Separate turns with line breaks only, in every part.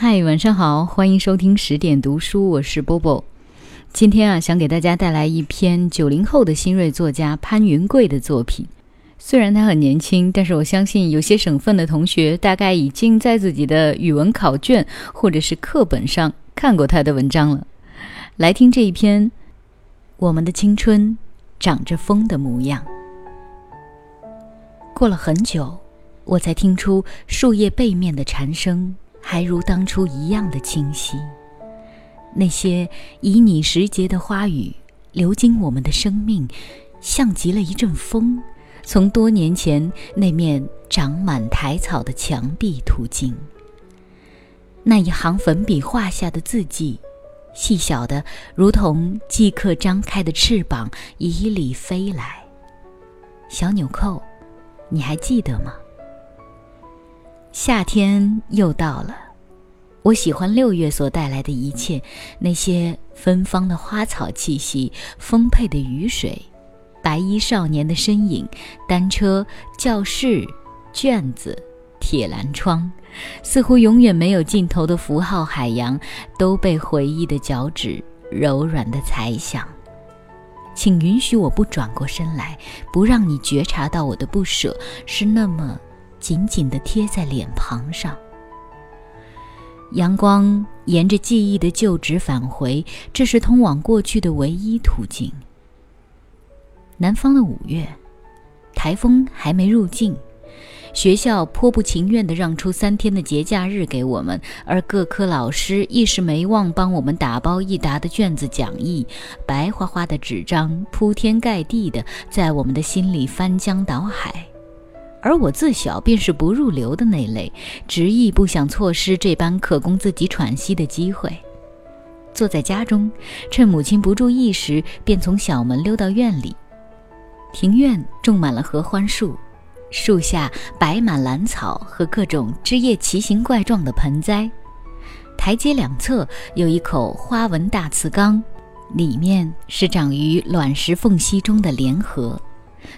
嗨，晚上好，欢迎收听十点读书，我是波波。今天啊，想给大家带来一篇九零后的新锐作家潘云贵的作品。虽然他很年轻，但是我相信有些省份的同学大概已经在自己的语文考卷或者是课本上看过他的文章了。来听这一篇《我们的青春长着风的模样》。过了很久，我才听出树叶背面的蝉声。还如当初一样的清晰。那些旖旎时节的花语，流经我们的生命，像极了一阵风，从多年前那面长满苔草的墙壁途经。那一行粉笔画下的字迹，细小的如同即刻张开的翅膀，以里飞来。小纽扣，你还记得吗？夏天又到了，我喜欢六月所带来的一切，那些芬芳的花草气息、丰沛的雨水、白衣少年的身影、单车、教室、卷子、铁栏窗，似乎永远没有尽头的符号海洋，都被回忆的脚趾柔软的踩响。请允许我不转过身来，不让你觉察到我的不舍是那么。紧紧地贴在脸庞上，阳光沿着记忆的旧址返回，这是通往过去的唯一途径。南方的五月，台风还没入境，学校颇不情愿地让出三天的节假日给我们，而各科老师一时没忘帮我们打包一沓的卷子讲义，白花花的纸张铺天盖地的在我们的心里翻江倒海。而我自小便是不入流的那类，执意不想错失这般可供自己喘息的机会。坐在家中，趁母亲不注意时，便从小门溜到院里。庭院种满了合欢树，树下摆满兰草和各种枝叶奇形怪状的盆栽。台阶两侧有一口花纹大瓷缸，里面是长于卵石缝隙中的莲荷。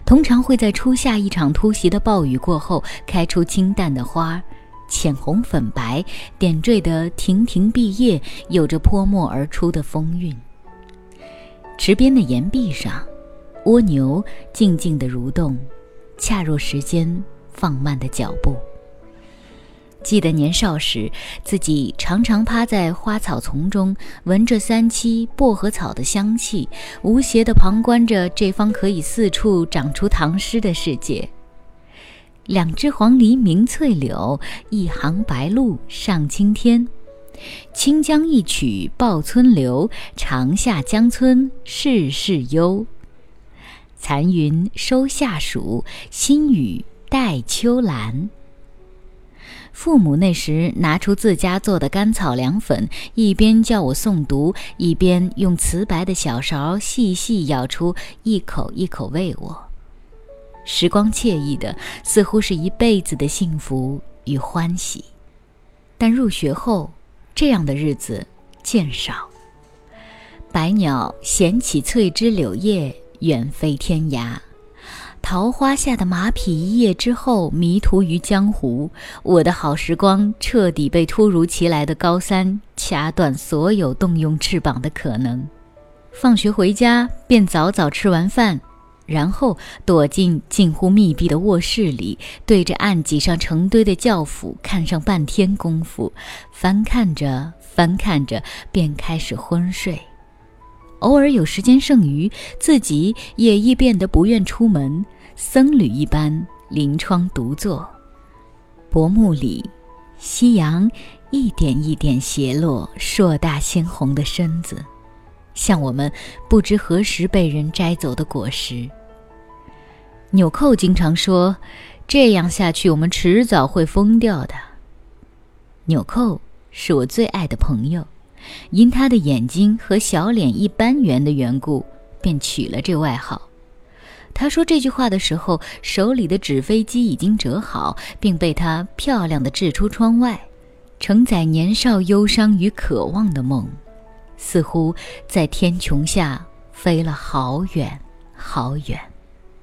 通常会在初夏一场突袭的暴雨过后开出清淡的花，浅红粉白，点缀的亭亭碧叶，有着泼墨而出的风韵。池边的岩壁上，蜗牛静静地蠕动，恰若时间放慢的脚步。记得年少时，自己常常趴在花草丛中，闻着三七薄荷草的香气，无邪地旁观着这方可以四处长出唐诗的世界。两只黄鹂鸣翠柳，一行白鹭上青天。清江一曲报春流，长下江村事事幽。残云收夏暑，新雨带秋兰。父母那时拿出自家做的甘草凉粉，一边叫我诵读，一边用瓷白的小勺细细舀出一口一口喂我。时光惬意的，似乎是一辈子的幸福与欢喜。但入学后，这样的日子渐少。百鸟衔起翠枝柳叶，远飞天涯。桃花下的马匹一夜之后迷途于江湖，我的好时光彻底被突如其来的高三掐断所有动用翅膀的可能。放学回家便早早吃完饭，然后躲进近乎密闭的卧室里，对着案几上成堆的教辅看上半天功夫，翻看着翻看着便开始昏睡。偶尔有时间剩余，自己也易变得不愿出门，僧侣一般临窗独坐。薄暮里，夕阳一点一点斜落硕大鲜红的身子，像我们不知何时被人摘走的果实。纽扣经常说：“这样下去，我们迟早会疯掉的。”纽扣是我最爱的朋友。因他的眼睛和小脸一般圆的缘故，便取了这外号。他说这句话的时候，手里的纸飞机已经折好，并被他漂亮的掷出窗外，承载年少忧伤与渴望的梦，似乎在天穹下飞了好远好远。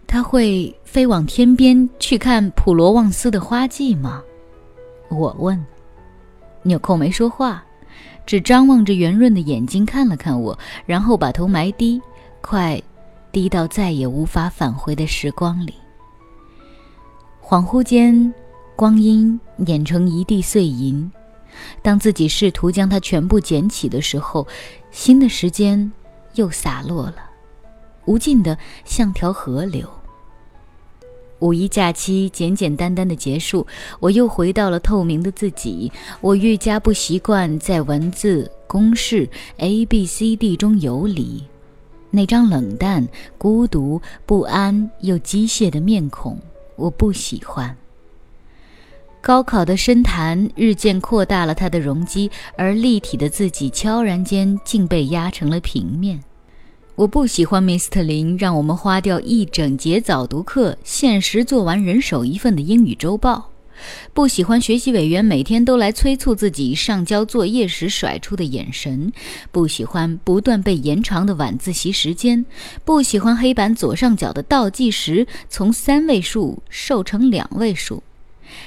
他会飞往天边去看普罗旺斯的花季吗？我问。纽扣没说话，只张望着圆润的眼睛看了看我，然后把头埋低，快低到再也无法返回的时光里。恍惚间，光阴碾成一地碎银。当自己试图将它全部捡起的时候，新的时间又洒落了，无尽的像条河流。五一假期简简单单的结束，我又回到了透明的自己。我愈加不习惯在文字公式 A B C D 中游离，那张冷淡、孤独、不安又机械的面孔，我不喜欢。高考的深潭日渐扩大了它的容积，而立体的自己悄然间竟被压成了平面。我不喜欢 Mr. 林让我们花掉一整节早读课，限时做完人手一份的英语周报；不喜欢学习委员每天都来催促自己上交作业时甩出的眼神；不喜欢不断被延长的晚自习时间；不喜欢黑板左上角的倒计时从三位数瘦成两位数；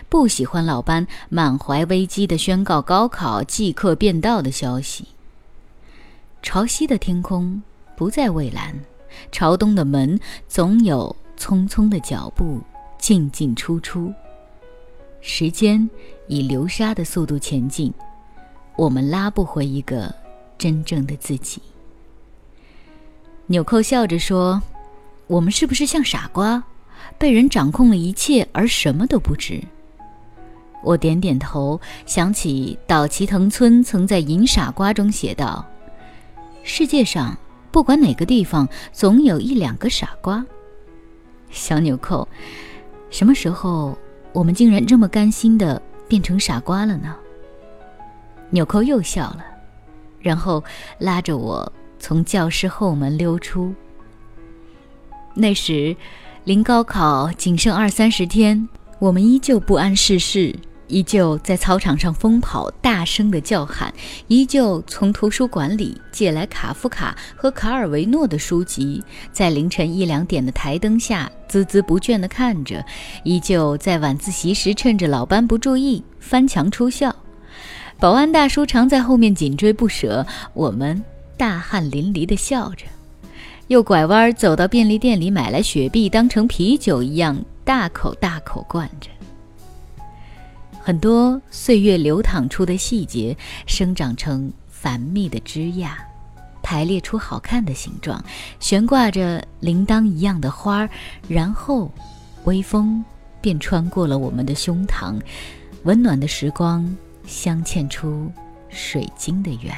不喜欢老班满怀危机地宣告高考即刻变道的消息。潮汐的天空。不再蔚蓝，朝东的门总有匆匆的脚步进进出出。时间以流沙的速度前进，我们拉不回一个真正的自己。纽扣笑着说：“我们是不是像傻瓜，被人掌控了一切而什么都不知？”我点点头，想起岛崎藤村曾在《银傻瓜》中写道：“世界上。”不管哪个地方，总有一两个傻瓜。小纽扣，什么时候我们竟然这么甘心的变成傻瓜了呢？纽扣又笑了，然后拉着我从教室后门溜出。那时，临高考仅剩二三十天，我们依旧不谙世事。依旧在操场上疯跑，大声的叫喊；依旧从图书馆里借来卡夫卡和卡尔维诺的书籍，在凌晨一两点的台灯下孜孜不倦地看着；依旧在晚自习时趁着老班不注意翻墙出校，保安大叔常在后面紧追不舍。我们大汗淋漓地笑着，又拐弯走到便利店里买来雪碧，当成啤酒一样大口大口灌着。很多岁月流淌出的细节，生长成繁密的枝桠，排列出好看的形状，悬挂着铃铛一样的花儿，然后，微风便穿过了我们的胸膛，温暖的时光镶嵌出水晶的圆。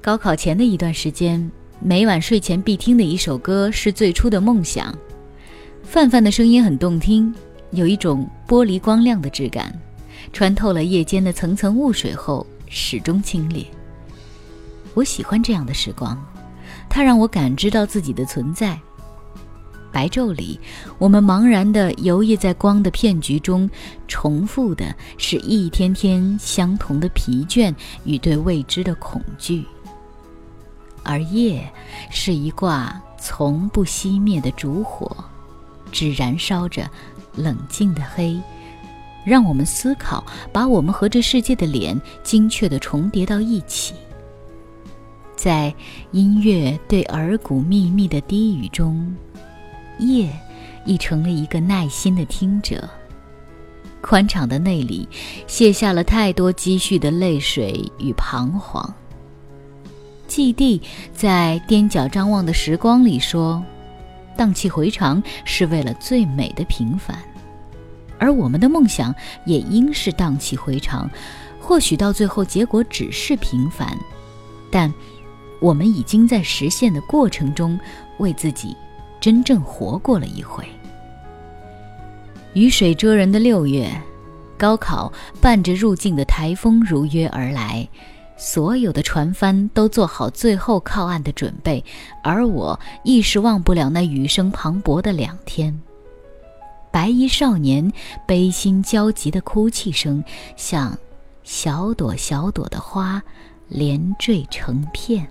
高考前的一段时间，每晚睡前必听的一首歌是《最初的梦想》，范范的声音很动听。有一种玻璃光亮的质感，穿透了夜间的层层雾水后，始终清冽。我喜欢这样的时光，它让我感知到自己的存在。白昼里，我们茫然地游弋在光的骗局中，重复的是一天天相同的疲倦与对未知的恐惧。而夜是一挂从不熄灭的烛火，只燃烧着。冷静的黑，让我们思考，把我们和这世界的脸精确地重叠到一起。在音乐对耳骨秘密的低语中，夜已成了一个耐心的听者。宽敞的内里卸下了太多积蓄的泪水与彷徨。季地在踮脚张望的时光里说。荡气回肠是为了最美的平凡，而我们的梦想也应是荡气回肠。或许到最后结果只是平凡，但我们已经在实现的过程中为自己真正活过了一回。雨水遮人的六月，高考伴着入境的台风如约而来。所有的船帆都做好最后靠岸的准备，而我一时忘不了那雨声磅礴的两天。白衣少年悲心焦急的哭泣声，像小朵小朵的花连缀成片。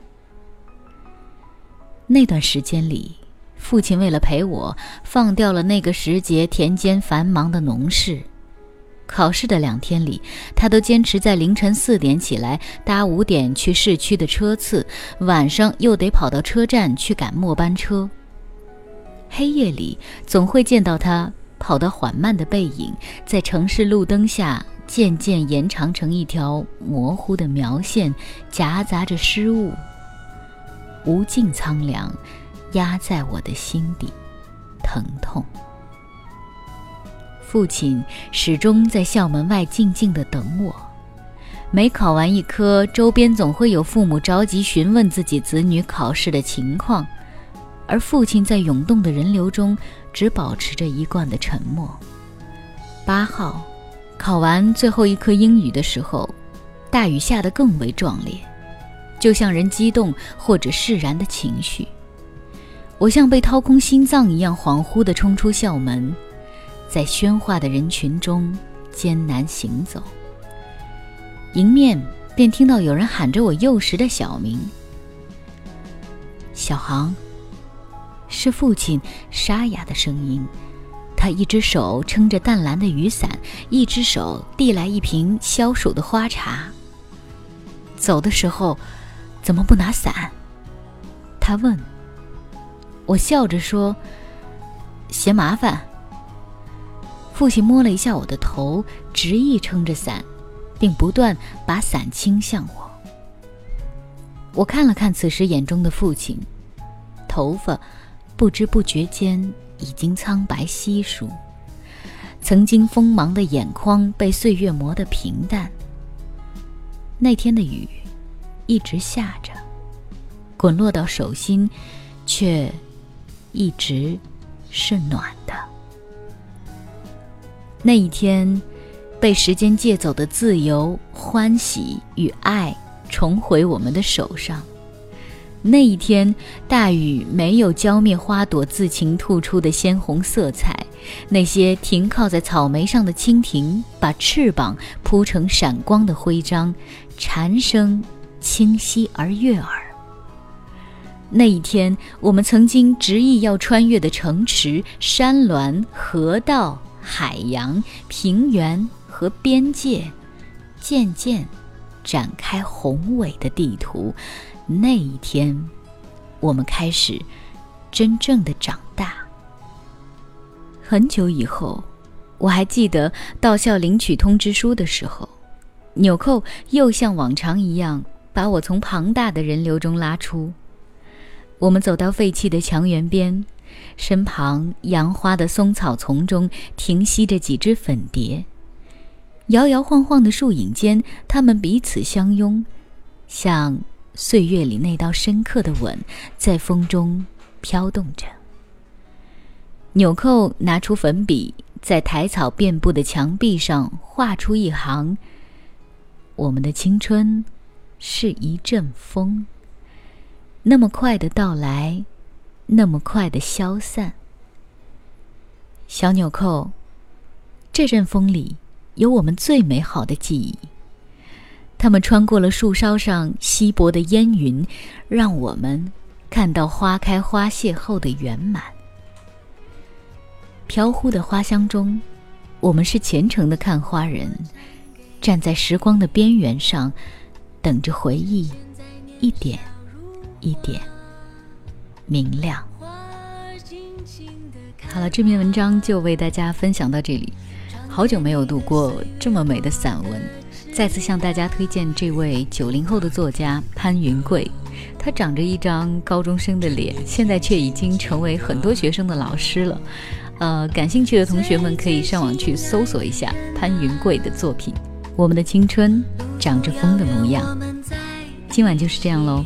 那段时间里，父亲为了陪我，放掉了那个时节田间繁忙的农事。考试的两天里，他都坚持在凌晨四点起来，搭五点去市区的车次，晚上又得跑到车站去赶末班车。黑夜里，总会见到他跑得缓慢的背影，在城市路灯下渐渐延长成一条模糊的描线，夹杂着失误。无尽苍凉，压在我的心底，疼痛。父亲始终在校门外静静地等我。每考完一科，周边总会有父母着急询问自己子女考试的情况。而父亲在涌动的人流中，只保持着一贯的沉默。八号，考完最后一科英语的时候，大雨下得更为壮烈，就像人激动或者释然的情绪。我像被掏空心脏一样恍惚地冲出校门，在喧哗的人群中艰难行走。迎面便听到有人喊着我幼时的小名：“小航。”是父亲沙哑的声音，他一只手撑着淡蓝的雨伞，一只手递来一瓶消暑的花茶。走的时候，怎么不拿伞？他问。我笑着说：“嫌麻烦。”父亲摸了一下我的头，执意撑着伞，并不断把伞倾向我。我看了看此时眼中的父亲，头发。不知不觉间已经苍白稀疏，曾经锋芒的眼眶被岁月磨得平淡。那天的雨一直下着，滚落到手心，却一直是暖的。那一天，被时间借走的自由、欢喜与爱，重回我们的手上。那一天，大雨没有浇灭花朵自情吐出的鲜红色彩。那些停靠在草莓上的蜻蜓，把翅膀铺成闪光的徽章，蝉声清晰而悦耳。那一天，我们曾经执意要穿越的城池、山峦、河道、海洋、平原和边界，渐渐展开宏伟的地图。那一天，我们开始真正的长大。很久以后，我还记得到校领取通知书的时候，纽扣又像往常一样把我从庞大的人流中拉出。我们走到废弃的墙垣边，身旁杨花的松草丛中停息着几只粉蝶，摇摇晃晃的树影间，它们彼此相拥，像。岁月里那道深刻的吻，在风中飘动着。纽扣拿出粉笔，在苔草遍布的墙壁上画出一行：“我们的青春是一阵风，那么快的到来，那么快的消散。”小纽扣，这阵风里有我们最美好的记忆。他们穿过了树梢上稀薄的烟云，让我们看到花开花谢后的圆满。飘忽的花香中，我们是虔诚的看花人，站在时光的边缘上，等着回忆一点一点明亮。好了，这篇文章就为大家分享到这里。好久没有读过这么美的散文。再次向大家推荐这位九零后的作家潘云贵，他长着一张高中生的脸，现在却已经成为很多学生的老师了。呃，感兴趣的同学们可以上网去搜索一下潘云贵的作品《我们的青春长着风的模样》。今晚就是这样喽，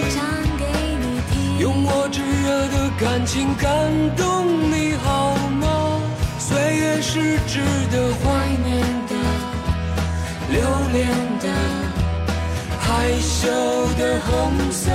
感情感动你好吗？岁月是值得怀念的，留恋的。
害羞的红色